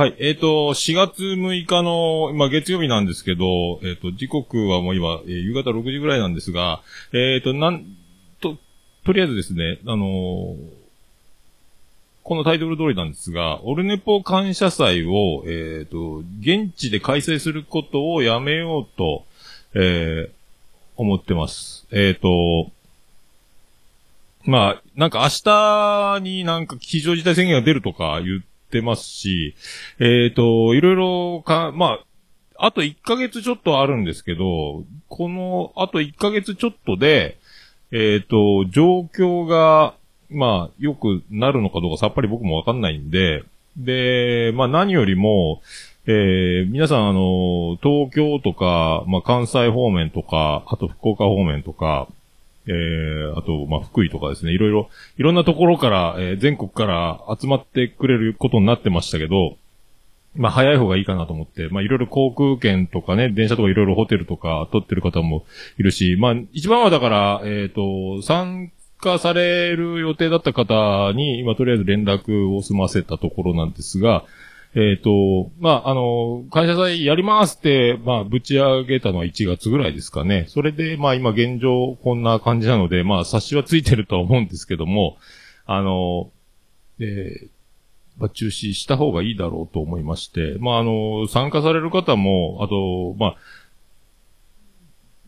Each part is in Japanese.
はい。えっ、と、4月6日の、今月曜日なんですけど、えっ、と、時刻はもう今、えー夕方6時ぐらいなんですが、えっ、と、なん、と、とりあえずですね、あのこのタイトル通りなんですが、オルネポ感謝祭を、えっ、と、現地で開催することをやめようと、えー思ってます。えっ、と、まあ、なんか明日になんか非常事態宣言が出るとか言ってますし、えっ、と、いろいろか、まあ、あと1ヶ月ちょっとあるんですけど、この、あと1ヶ月ちょっとで、えっ、と、状況が、まあ、良くなるのかどうかさっぱり僕もわかんないんで、で、まあ何よりも、えー皆さんあの、東京とか、まあ関西方面とか、あと福岡方面とか、えー、あと、まあ、福井とかですね、いろいろ、いろんなところから、えー全国から集まってくれることになってましたけど、まあ、早い方がいいかなと思って、まあ、いろいろ航空券とかね、電車とかいろいろホテルとか取ってる方もいるし、まあ、一番はだから、えっ、と、参加される予定だった方に、今とりあえず連絡を済ませたところなんですが、えっ、と、まあ、あの、会社祭やりますって、まあ、ぶち上げたのは1月ぐらいですかね。それで、まあ、今現状こんな感じなので、まあ、冊子はついてるとは思うんですけども、あの、えーまあ、中止した方がいいだろうと思いまして、まあ、あの、参加される方も、あと、まあ、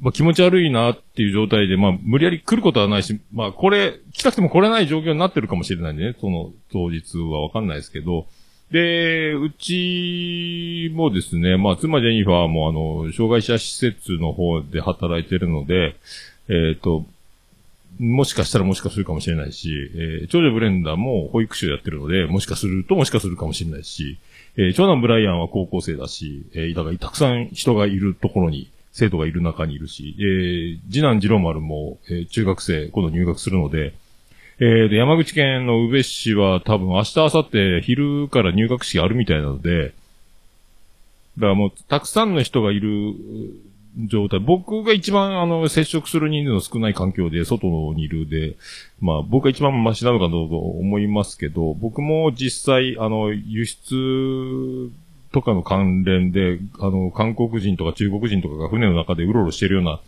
まあ、気持ち悪いなっていう状態で、まあ、無理やり来ることはないし、まあ、これ、来たくても来れない状況になってるかもしれないんでね、その当日はわかんないですけど、で、うちもですね、まあ、妻ジェニファーもあの、障害者施設の方で働いてるので、えっ、と、もしかしたらもしかするかもしれないし、えー長女ブレンダーも保育士をやってるので、もしかするともしかするかもしれないし、えー長男ブライアンは高校生だし、えーだからたくさん人がいるところに、生徒がいる中にいるし、えー次男次郎丸も、えー中学生、今度入学するので、えーで、山口県の宇部市は多分明日、明後日、昼から入学式あるみたいなので、だからもう、たくさんの人がいる状態。僕が一番、あの、接触する人数の少ない環境で、外にいるで、まあ、僕が一番マシなのかどうか思いますけど、僕も実際、あの、輸出とかの関連で、あの、韓国人とか中国人とかが船の中でうろうろしてるような、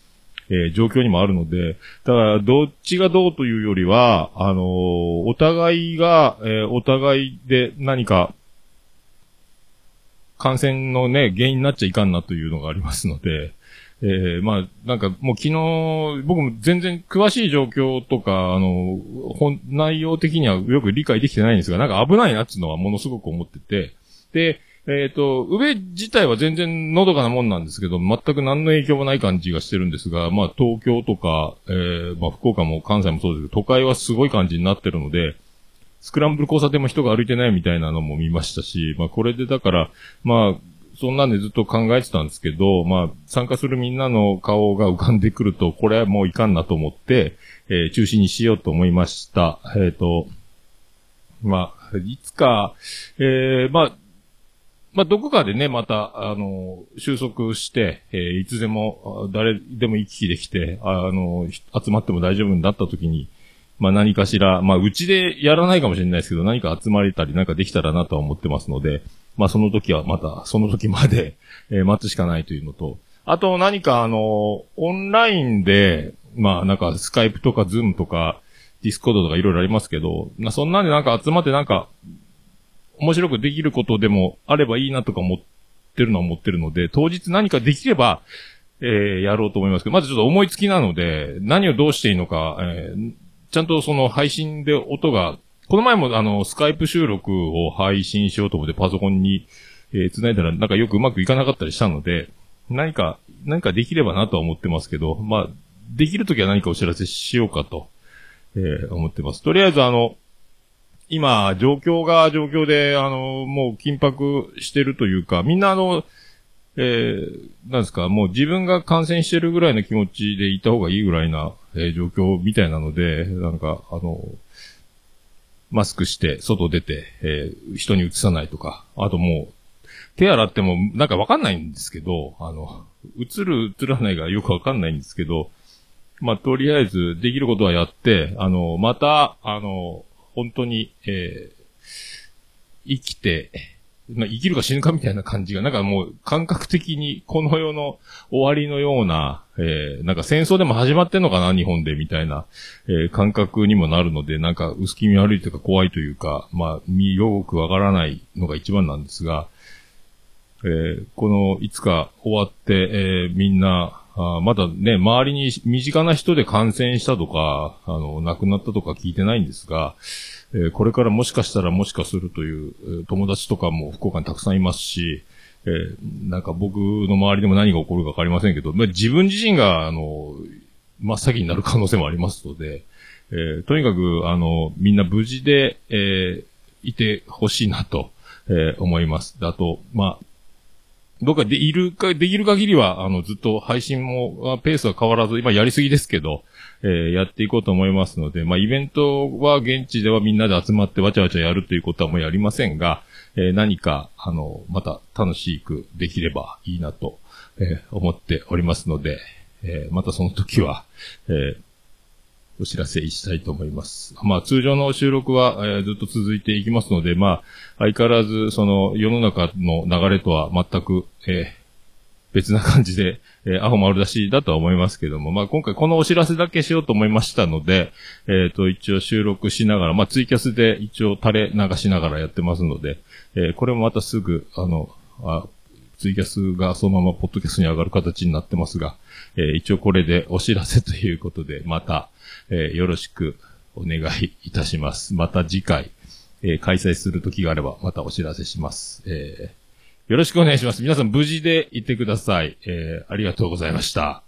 えー状況にもあるので、だから、どっちがどうというよりは、あのーお互いが、えーお互いで何か、感染のね、原因になっちゃいかんなというのがありますので、えーまあ、なんかもう昨日、僕も全然詳しい状況とか、あの、本、内容的にはよく理解できてないんですが、なんか危ないなっていうのはものすごく思ってて、で、えっ、と、上自体は全然のどかなもんなんですけど、全く何の影響もない感じがしてるんですが、まあ東京とか、えーまあ福岡も関西もそうですけど、都会はすごい感じになってるので、スクランブル交差点も人が歩いてないみたいなのも見ましたし、まあこれでだから、まあ、そんなんでずっと考えてたんですけど、まあ、参加するみんなの顔が浮かんでくると、これはもういかんなと思って、えー中止にしようと思いました。えっ、と、まあ、いつか、えーまあ、まあ、どこかでね、また、あの、収束して、えーいつでも、誰でも行き来できて、あの、集まっても大丈夫になった時に、まあ何かしら、まあうちでやらないかもしれないですけど、何か集まれたりなんかできたらなとは思ってますので、まあその時はまた、その時まで、えー待つしかないというのと、あと何かあの、オンラインで、まあなんかスカイプとかズームとか、ディスコードとかいろいろありますけど、まあそんなんでなんか集まってなんか、面白くできることでもあればいいなとか思ってるのは思ってるので、当日何かできれば、えーやろうと思いますけど、まずちょっと思いつきなので、何をどうしていいのか、えーちゃんとその配信で音が、この前もあの、スカイプ収録を配信しようと思ってパソコンに、えー繋いだらなんかよくうまくいかなかったりしたので、何か、何かできればなとは思ってますけど、まあ、できるときは何かお知らせしようかと、えー思ってます。とりあえずあの、今、状況が状況で、あの、もう緊迫してるというか、みんなあの、えー、なんですか、もう自分が感染してるぐらいの気持ちでいた方がいいぐらいな、えー状況みたいなので、なんか、あの、マスクして、外出て、えー人に移さないとか、あともう、手洗っても、なんかわかんないんですけど、あの、映る、映らないがよくわかんないんですけど、まあ、とりあえず、できることはやって、あの、また、あの、本当に、えー生きて、まあ、生きるか死ぬかみたいな感じが、なんかもう感覚的にこの世の終わりのような、えー、なんか戦争でも始まってんのかな、日本で、みたいな、えー、感覚にもなるので、なんか薄気味悪いというか怖いというか、まあ、身よくわからないのが一番なんですが、えー、この、いつか終わって、えー、みんな、あまだね、周りに身近な人で感染したとか、あの、亡くなったとか聞いてないんですが、えー、これからもしかしたらもしかするという、友達とかも福岡にたくさんいますし、えー、なんか僕の周りでも何が起こるかわかりませんけど、まあ、自分自身が、あの、真っ先になる可能性もありますので、えー、とにかく、あの、みんな無事で、え、いてほしいなと、え、思います。あと、まあ、どっかでいるか、できる限りは、あの、ずっと配信も、ペースは変わらず、今やりすぎですけど、えー、やっていこうと思いますので、まあ、イベントは現地ではみんなで集まってわちゃわちゃやるということはもうやりませんが、えー、何か、あの、また楽しくできればいいなと、えー、思っておりますので、えまたその時は、えお知らせしたいと思います。まあ通常の収録は、えー、ずっと続いていきますので、まあ相変わらずその世の中の流れとは全く、えー、別な感じで、えー、アホ丸出しだとは思いますけども、まあ今回このお知らせだけしようと思いましたので、えっ、ー、と一応収録しながら、まあツイキャスで一応垂れ流しながらやってますので、えー、これもまたすぐ、あの、あツイキャスがそのままポッドキャストに上がる形になってますが、えー、一応これでお知らせということで、また、えー、よろしくお願いいたします。また次回、えー、開催する時があれば、またお知らせします。えー、よろしくお願いします。皆さん無事でいてください。えー、ありがとうございました。